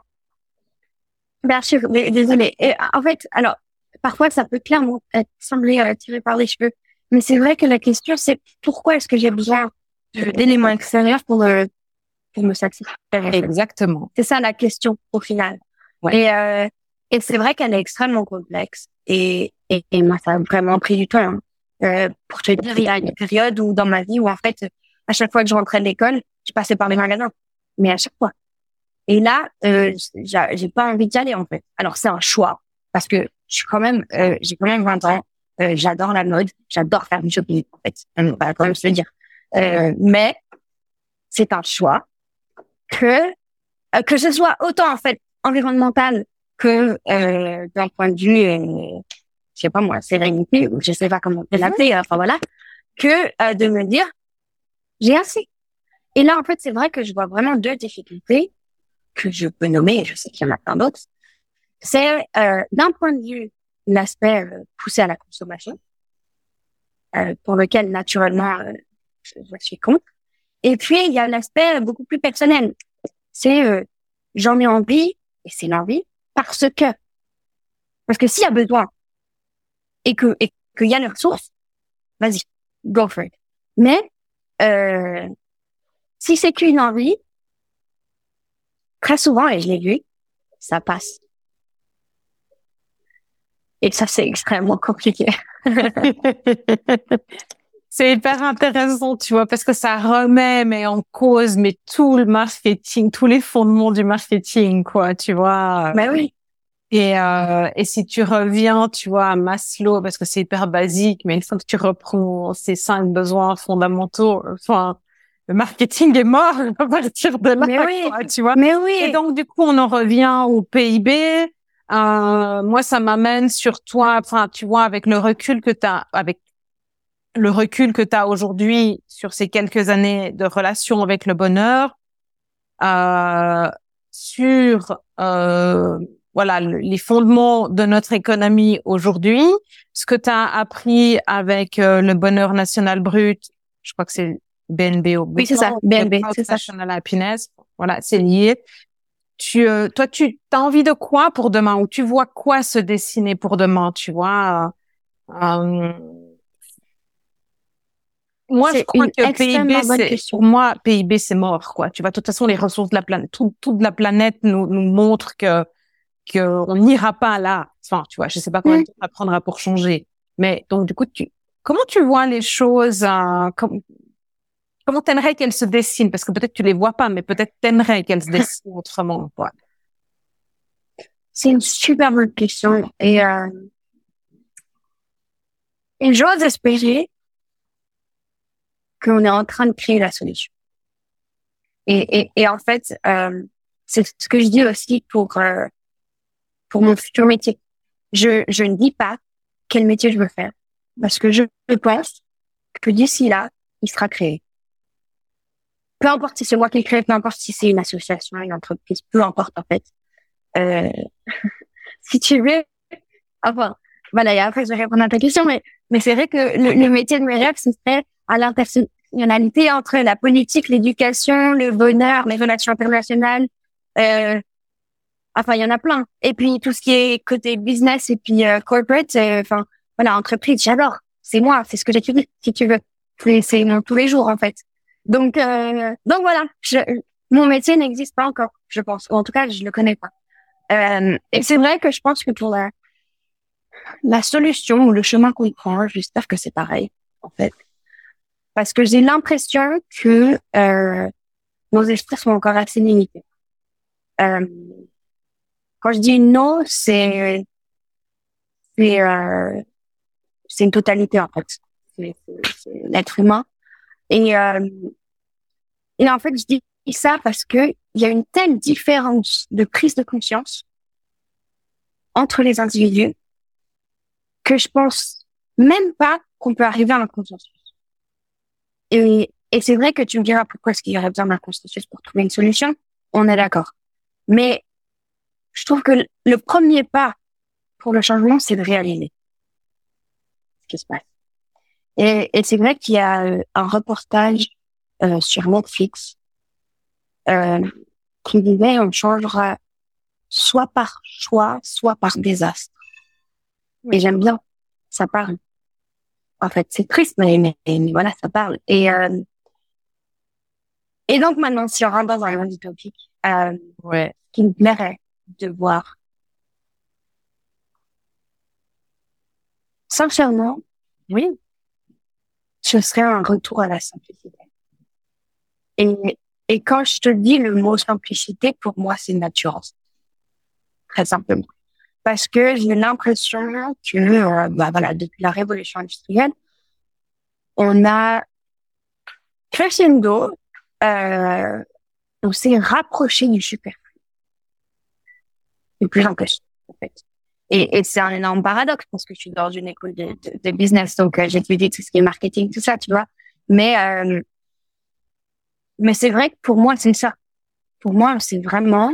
Bien sûr mais désolé et, en fait alors parfois ça peut clairement être, sembler euh, tiré par les cheveux. Mais c'est vrai que la question c'est pourquoi est-ce que j'ai besoin d'éléments extérieurs pour me pour me satisfaire? Exactement. C'est ça la question au final et euh, et c'est vrai qu'elle est extrêmement complexe et et, et, moi, ça a vraiment pris du temps. Hein. Euh, pour te dire, il y a une période où dans ma vie où en fait, à chaque fois que je rentrais de l'école, je passais par les magasins. Mais à chaque fois. Et là, euh, j'ai pas envie d'y aller en fait. Alors c'est un choix parce que je suis quand même, euh, j'ai quand même 20 ans. Euh, j'adore la mode, j'adore faire du shopping en fait. On va quand même se le dire. Euh, mais c'est un choix que euh, que ce soit autant en fait environnemental que d'un point de vue je sais pas moi, sérénité ou je sais pas comment l'appeler, mhm. enfin voilà, que euh, de me dire j'ai assez. Et là en fait c'est vrai que je vois vraiment deux difficultés que je peux nommer, et je sais qu'il y en a plein d'autres. C'est euh, d'un point de vue l'aspect euh, poussé à la consommation, euh, pour lequel naturellement euh, je, je, suis contre. Et puis il y a l'aspect beaucoup plus personnel. C'est j'en ai envie et c'est l'envie parce que parce que s'il y a besoin et que et qu'il y a les ressources, vas-y, go for it. Mais euh, si c'est qu'une envie, très souvent, et je l'ai vu, ça passe. Et ça, c'est extrêmement compliqué. c'est hyper intéressant, tu vois, parce que ça remet mais en cause mais tout le marketing, tous les fondements du marketing, quoi, tu vois. Mais oui. Et, euh, et si tu reviens, tu vois, à Maslow, parce que c'est hyper basique, mais une fois que tu reprends ces cinq besoins fondamentaux, enfin, le marketing est mort à partir de là, mais oui. tu vois. Mais oui. Et donc, du coup, on en revient au PIB. Euh, moi, ça m'amène sur toi, enfin, tu vois, avec le recul que tu as, avec le recul que tu as aujourd'hui sur ces quelques années de relation avec le bonheur, euh, sur euh, voilà les fondements de notre économie aujourd'hui, ce que tu as appris avec euh, le bonheur national brut, je crois que c'est BNB au Oui, c'est ça, BNB, c'est ça. National Happiness. Voilà, c'est lié. Tu, euh, toi, tu as envie de quoi pour demain ou tu vois quoi se dessiner pour demain, tu vois euh, moi, je crois que PIB, pour moi, PIB, c'est mort, quoi. Tu vois, de toute façon, les ressources de la planète, tout, toute la planète nous, nous montre que, qu'on n'ira pas là. Enfin, tu vois, je sais pas combien de temps ça prendra pour changer. Mais, donc, du coup, tu, comment tu vois les choses, euh, comme, comment t'aimerais qu'elles se dessinent? Parce que peut-être tu les vois pas, mais peut-être t'aimerais qu'elles se dessinent autrement, quoi. C'est une super bonne question. Et, euh, et j'ose espérer qu'on est en train de créer la solution. Et, et, et en fait, euh, c'est ce que je dis aussi pour euh, pour mon futur métier. Je, je ne dis pas quel métier je veux faire parce que je pense que d'ici là, il sera créé. Peu importe si c'est moi qui le crée, peu importe si c'est une association, une entreprise, peu importe en fait. Euh, si tu veux, enfin, voilà, et après je vais répondre à ta question, mais mais c'est vrai que le, le métier de mes rêves, ce serait à l'intersection intersectionnalité entre la politique, l'éducation, le bonheur, les relations internationales. Euh, enfin, il y en a plein. Et puis tout ce qui est côté business et puis euh, corporate, euh, enfin voilà, entreprise, j'adore. C'est moi, c'est ce que j'étudie, si tu veux. C'est mon tous les jours en fait. Donc euh, donc voilà, je, mon métier n'existe pas encore, je pense. Ou en tout cas, je le connais pas. Euh, et c'est vrai que je pense que pour la la solution ou le chemin qu'on prend, j'espère que c'est pareil en fait parce que j'ai l'impression que euh, nos esprits sont encore assez limités. Euh, quand je dis non, c'est c'est euh, une totalité en fait, c'est l'être humain. Et euh, et en fait, je dis ça parce que il y a une telle différence de prise de conscience entre les individus que je pense même pas qu'on peut arriver à un consensus. Et, et c'est vrai que tu me diras pourquoi est-ce qu'il y aurait besoin d'un consensus pour trouver une solution. On est d'accord. Mais je trouve que le premier pas pour le changement, c'est de réaliser ce qui se passe. Et, et c'est vrai qu'il y a euh, un reportage euh, sur Netflix euh, qui disait on changera soit par choix, soit par désastre. Et j'aime bien, ça parle en fait. C'est triste, mais, mais, voilà, ça parle. Et, euh, et donc maintenant, si on rentre dans un monde utopique, euh, ouais. qui me plairait de voir. Sincèrement, oui, ce serait un retour à la simplicité. Et, et quand je te dis le mot simplicité, pour moi, c'est une assurance. Très simplement parce que j'ai l'impression que, euh, bah voilà, depuis la révolution industrielle, on a crescendo, euh, on s'est rapproché du superflu. De plus en plus, en fait. Et, et c'est un énorme paradoxe parce que je suis dans une école de, de, business, donc euh, j'étudie tout ce qui est marketing, tout ça, tu vois. Mais euh, mais c'est vrai que pour moi, c'est ça. Pour moi, c'est vraiment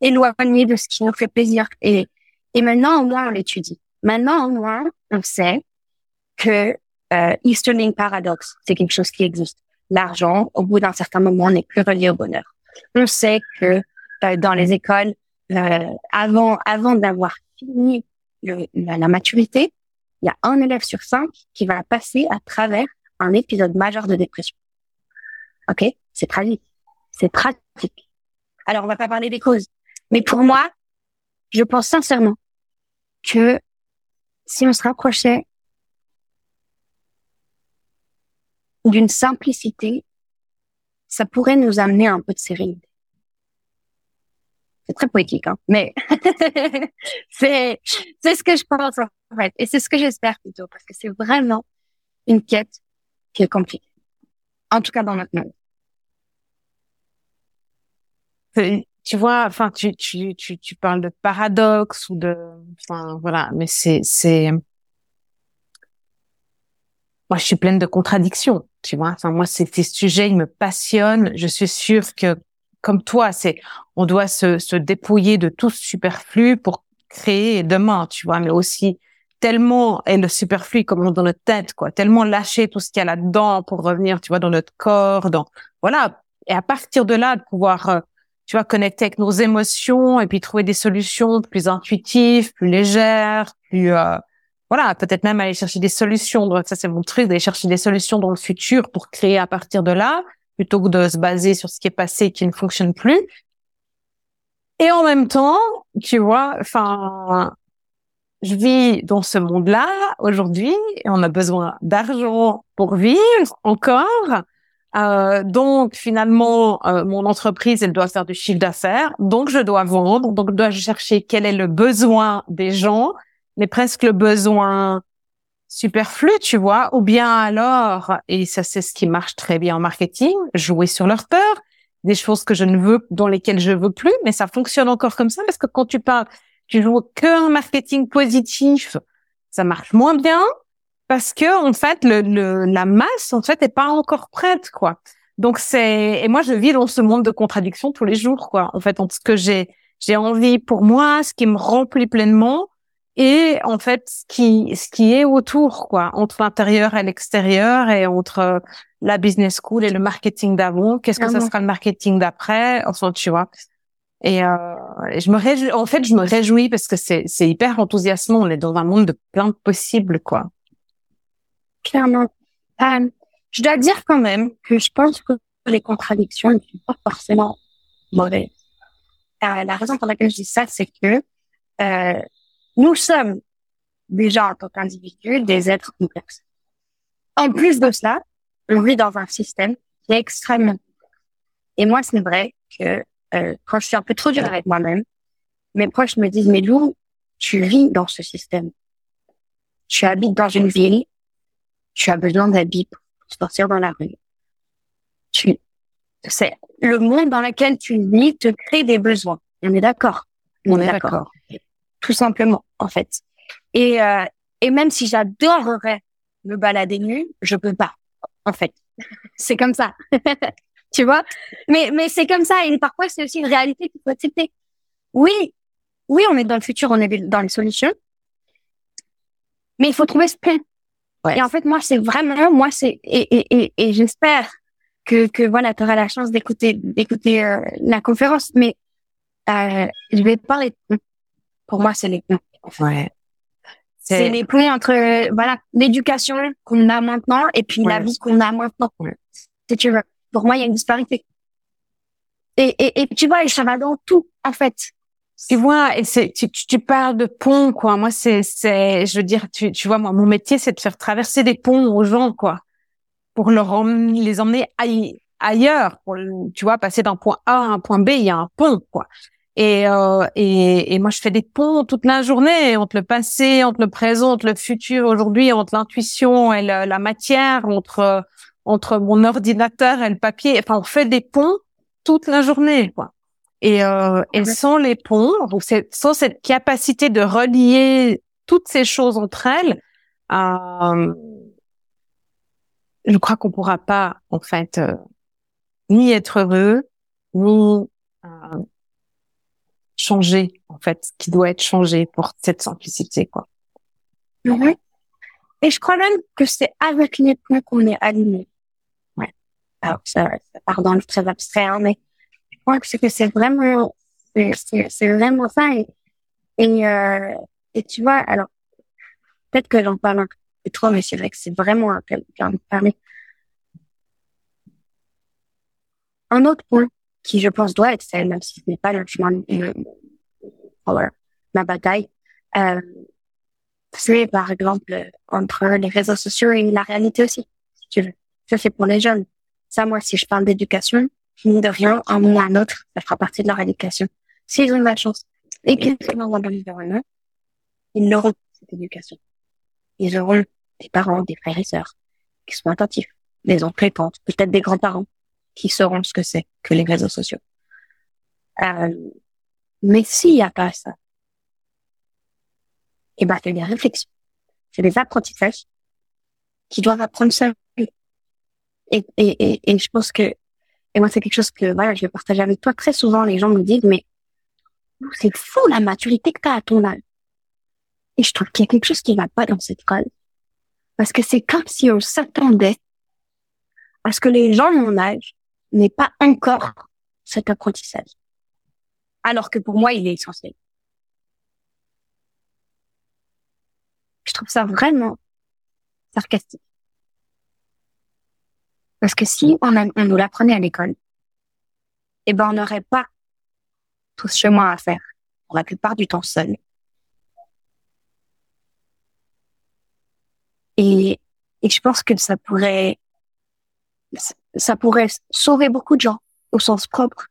éloigné de ce qui nous fait plaisir. Et, et maintenant, au moins, on l'étudie. Maintenant, au moins, on sait que euh, Easterling Paradox, c'est quelque chose qui existe. L'argent, au bout d'un certain moment, n'est plus relié au bonheur. On sait que euh, dans les écoles, euh, avant, avant d'avoir fini le, la, maturité, il y a un élève sur cinq qui va passer à travers un épisode majeur de dépression. Ok, c'est tragique, c'est pratique. Alors on va pas parler des causes, mais pour moi, je pense sincèrement que si on se rapprochait d'une simplicité, ça pourrait nous amener un peu de sérénité. C'est très poétique, hein, mais c'est c'est ce que je pense en fait, et c'est ce que j'espère plutôt, parce que c'est vraiment une quête qui est compliquée, en tout cas dans notre monde. Tu vois, enfin, tu, tu, tu, tu parles de paradoxe ou de, enfin, voilà, mais c'est, c'est, moi, je suis pleine de contradictions, tu vois. Enfin, moi, ces, ces sujets, ils me passionnent. Je suis sûre que, comme toi, c'est, on doit se, se dépouiller de tout superflu pour créer demain, tu vois, mais aussi tellement est le superflu comme dans notre tête, quoi, tellement lâcher tout ce qu'il y a là-dedans pour revenir, tu vois, dans notre corps, dans, voilà. Et à partir de là, de pouvoir, euh, tu vois, connecter avec nos émotions et puis trouver des solutions plus intuitives, plus légères, plus, euh, voilà, peut-être même aller chercher des solutions. Donc ça, c'est mon truc, d'aller chercher des solutions dans le futur pour créer à partir de là, plutôt que de se baser sur ce qui est passé et qui ne fonctionne plus. Et en même temps, tu vois, enfin, je vis dans ce monde-là aujourd'hui et on a besoin d'argent pour vivre encore. Euh, donc finalement, euh, mon entreprise, elle doit faire du chiffre d'affaires, donc je dois vendre, donc je dois chercher quel est le besoin des gens. Mais presque le besoin superflu, tu vois, ou bien alors, et ça c'est ce qui marche très bien en marketing, jouer sur leur peur, des choses que je ne veux, dans lesquelles je veux plus, mais ça fonctionne encore comme ça. Parce que quand tu parles, tu joues que un marketing positif, ça marche moins bien parce que en fait le, le la masse en fait est pas encore prête quoi. Donc c'est et moi je vis dans ce monde de contradictions tous les jours quoi. En fait entre ce que j'ai j'ai envie pour moi, ce qui me remplit pleinement et en fait ce qui ce qui est autour quoi entre l'intérieur et l'extérieur et entre euh, la business school et le marketing d'avant. Qu'est-ce que ça sera le marketing d'après? Enfin tu vois. Et, euh, je me réjouis en fait je me réjouis parce que c'est c'est hyper enthousiasmant. On est dans un monde de plein de possibles quoi clairement euh, je dois dire quand même que je pense que les contradictions ne sont pas forcément mauvaises euh, la raison pour laquelle je dis ça c'est que euh, nous sommes déjà en tant qu'individus des êtres complexes. En plus de cela, on vit dans un système qui est extrêmement Et moi, c'est vrai que euh, quand je suis un peu trop dur avec moi-même, mes proches me disent, mais Lou, tu vis dans ce système. Tu habites dans une ville, tu as besoin d'habits pour sortir dans la rue. Tu, c'est le monde dans lequel tu vis te crée des besoins. On est d'accord. On, est d'accord tout simplement, en fait. Et, euh, et même si j'adorerais me balader nu, je peux pas, en fait. c'est comme ça. tu vois? Mais, mais c'est comme ça. Et parfois, c'est aussi une réalité qu'il faut accepter. Oui, oui, on est dans le futur, on est dans les solutions. Mais il faut trouver ce plan. Ouais. Et en fait, moi, c'est vraiment, moi, c'est, et, et, et, et j'espère que, que voilà, tu auras la chance d'écouter, d'écouter euh, la conférence, mais euh, je vais parler de pour moi, c'est les ponts. Ouais. C'est les ponts entre voilà l'éducation qu'on a maintenant et puis la vie qu'on a maintenant. Si tu veux. Pour moi, il y a une disparité. Et, et, et tu vois, ça va dans tout, en fait. Tu vois, et tu, tu, parles de ponts, quoi. Moi, c'est, c'est, je veux dire, tu, tu vois, moi, mon métier, c'est de faire traverser des ponts aux gens, quoi. Pour leur les emmener ailleurs. Tu vois, passer d'un point A à un point B, il y a un pont, quoi. Et, euh, et, et, moi, je fais des ponts toute la journée entre le passé, entre le présent, entre le futur aujourd'hui, entre l'intuition et la, matière, entre entre mon ordinateur et le papier. Enfin, on fait des ponts toute la journée, quoi. Et, euh, et sans les ponts, donc sans cette capacité de relier toutes ces choses entre elles, euh, je crois qu'on pourra pas, en fait, euh, ni être heureux, ni euh, changer en fait, ce qui doit être changé pour cette simplicité quoi. Oui. Et je crois même que c'est avec les points qu'on est aligné. Ouais. Alors ça, ça part dans le très abstrait, hein, mais que c'est que c'est vraiment, c'est vraiment ça. Et, et, euh, tu vois, alors peut-être que j'en parle un peu trop, mais c'est vrai que c'est vraiment un en parler. Un autre point qui, je pense, doit être celle, même si ce n'est pas le chemin, ma bataille, euh, c'est par exemple entre les réseaux sociaux et la réalité aussi, si tu veux. Ça, c'est pour les jeunes. Ça, moi, si je parle d'éducation, de rien, un moment ou un autre, ça fera partie de leur éducation. S'ils ont de la chance et qu'ils sont dans un ils auront cette éducation. Ils auront des parents, des frères et sœurs qui sont attentifs, des oncles et tantes, peut-être des grands-parents qui sauront ce que c'est que les réseaux sociaux. Euh, mais s'il n'y a pas ça, eh ben, c'est des réflexions. C'est des apprentissages qui doivent apprendre seuls. Et, et, et, et je pense que, et moi, c'est quelque chose que, voilà, je vais partager avec toi. Très souvent, les gens me disent, mais c'est fou la maturité que tu as à ton âge. Et je trouve qu'il y a quelque chose qui va pas dans cette phrase. Parce que c'est comme si on s'attendait à ce que les gens de mon âge n'aient pas encore cet apprentissage. Alors que pour moi, il est essentiel. Je trouve ça vraiment sarcastique. Parce que si on, on nous l'apprenait à l'école, eh ben, on n'aurait pas tout ce chemin à faire, pour la plupart du temps seul. Et, et je pense que ça pourrait, ça pourrait sauver beaucoup de gens au sens propre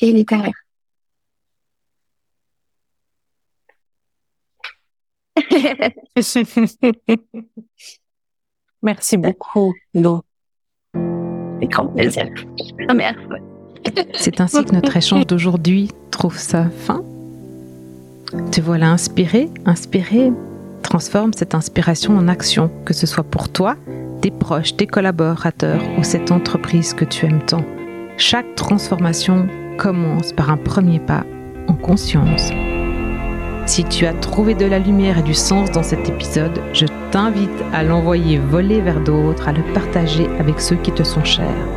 et littéraire. Merci beaucoup, Lo. Grand plaisir. C'est ainsi que notre échange d'aujourd'hui trouve sa fin. Te voilà inspiré, inspiré. Transforme cette inspiration en action, que ce soit pour toi, tes proches, tes collaborateurs ou cette entreprise que tu aimes tant. Chaque transformation commence par un premier pas en conscience. Si tu as trouvé de la lumière et du sens dans cet épisode, je t'invite à l'envoyer voler vers d'autres, à le partager avec ceux qui te sont chers.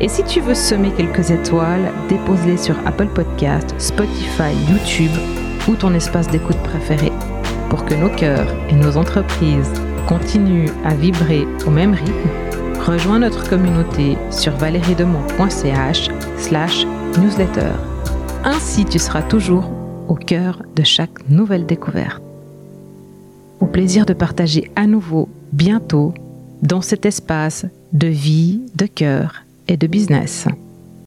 Et si tu veux semer quelques étoiles, dépose-les sur Apple Podcast, Spotify, YouTube ou ton espace d'écoute préféré pour que nos cœurs et nos entreprises continuent à vibrer au même rythme. Rejoins notre communauté sur valeriedemont.ch slash newsletter. Ainsi, tu seras toujours au cœur de chaque nouvelle découverte. Au plaisir de partager à nouveau bientôt dans cet espace de vie, de cœur et de business.